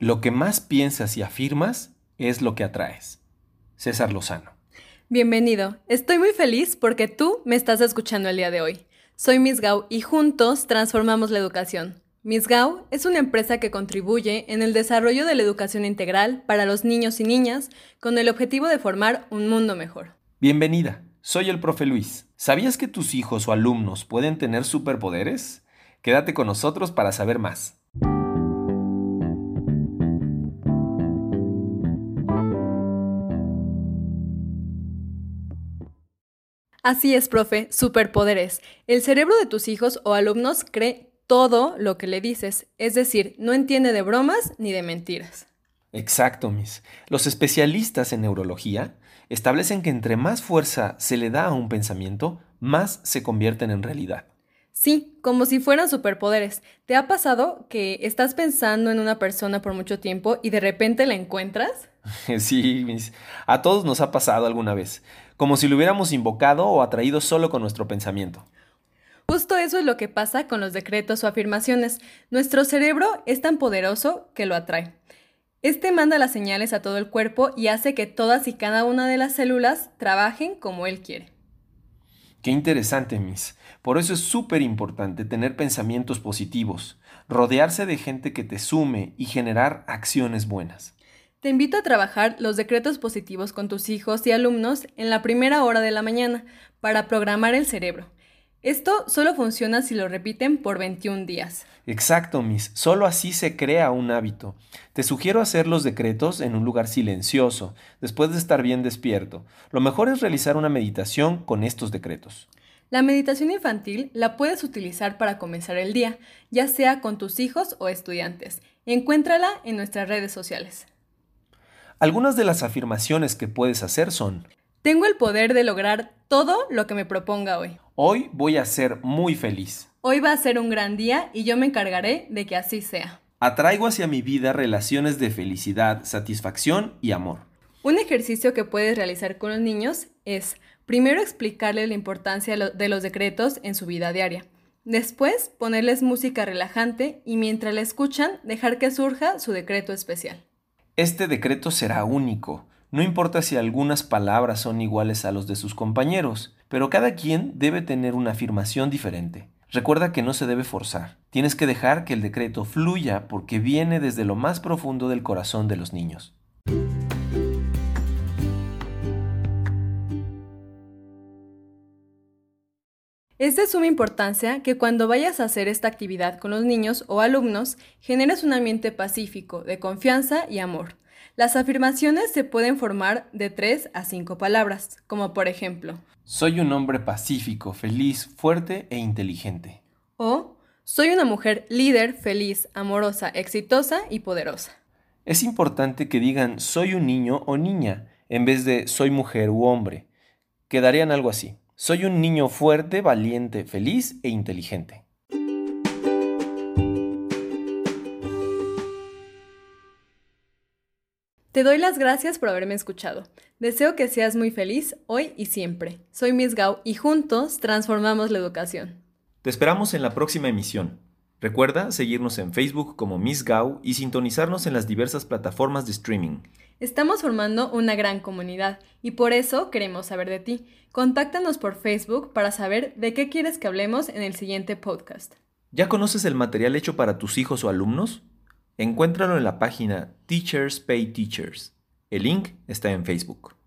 Lo que más piensas y afirmas es lo que atraes. César Lozano. Bienvenido. Estoy muy feliz porque tú me estás escuchando el día de hoy. Soy Miss Gau y juntos transformamos la educación. Miss Gau es una empresa que contribuye en el desarrollo de la educación integral para los niños y niñas con el objetivo de formar un mundo mejor. Bienvenida. Soy el profe Luis. ¿Sabías que tus hijos o alumnos pueden tener superpoderes? Quédate con nosotros para saber más. Así es, profe, superpoderes. El cerebro de tus hijos o alumnos cree todo lo que le dices, es decir, no entiende de bromas ni de mentiras. Exacto, Miss. Los especialistas en neurología establecen que entre más fuerza se le da a un pensamiento, más se convierten en realidad. Sí, como si fueran superpoderes. ¿Te ha pasado que estás pensando en una persona por mucho tiempo y de repente la encuentras? Sí, Miss. A todos nos ha pasado alguna vez, como si lo hubiéramos invocado o atraído solo con nuestro pensamiento. Justo eso es lo que pasa con los decretos o afirmaciones. Nuestro cerebro es tan poderoso que lo atrae. Este manda las señales a todo el cuerpo y hace que todas y cada una de las células trabajen como él quiere. Qué interesante, Miss. Por eso es súper importante tener pensamientos positivos, rodearse de gente que te sume y generar acciones buenas. Te invito a trabajar los decretos positivos con tus hijos y alumnos en la primera hora de la mañana para programar el cerebro. Esto solo funciona si lo repiten por 21 días. Exacto, Miss. Solo así se crea un hábito. Te sugiero hacer los decretos en un lugar silencioso, después de estar bien despierto. Lo mejor es realizar una meditación con estos decretos. La meditación infantil la puedes utilizar para comenzar el día, ya sea con tus hijos o estudiantes. Encuéntrala en nuestras redes sociales. Algunas de las afirmaciones que puedes hacer son tengo el poder de lograr todo lo que me proponga hoy. Hoy voy a ser muy feliz. Hoy va a ser un gran día y yo me encargaré de que así sea. Atraigo hacia mi vida relaciones de felicidad, satisfacción y amor. Un ejercicio que puedes realizar con los niños es primero explicarles la importancia de los decretos en su vida diaria. Después ponerles música relajante y mientras la escuchan dejar que surja su decreto especial. Este decreto será único. No importa si algunas palabras son iguales a los de sus compañeros, pero cada quien debe tener una afirmación diferente. Recuerda que no se debe forzar. Tienes que dejar que el decreto fluya porque viene desde lo más profundo del corazón de los niños. Es de suma importancia que cuando vayas a hacer esta actividad con los niños o alumnos, generes un ambiente pacífico, de confianza y amor. Las afirmaciones se pueden formar de tres a cinco palabras, como por ejemplo, soy un hombre pacífico, feliz, fuerte e inteligente. O soy una mujer líder, feliz, amorosa, exitosa y poderosa. Es importante que digan soy un niño o niña en vez de soy mujer u hombre. Quedarían algo así. Soy un niño fuerte, valiente, feliz e inteligente. Te doy las gracias por haberme escuchado. Deseo que seas muy feliz hoy y siempre. Soy Miss Gao y juntos transformamos la educación. Te esperamos en la próxima emisión. Recuerda seguirnos en Facebook como Miss Gao y sintonizarnos en las diversas plataformas de streaming. Estamos formando una gran comunidad y por eso queremos saber de ti. Contáctanos por Facebook para saber de qué quieres que hablemos en el siguiente podcast. ¿Ya conoces el material hecho para tus hijos o alumnos? Encuéntralo en la página Teachers Pay Teachers. El link está en Facebook.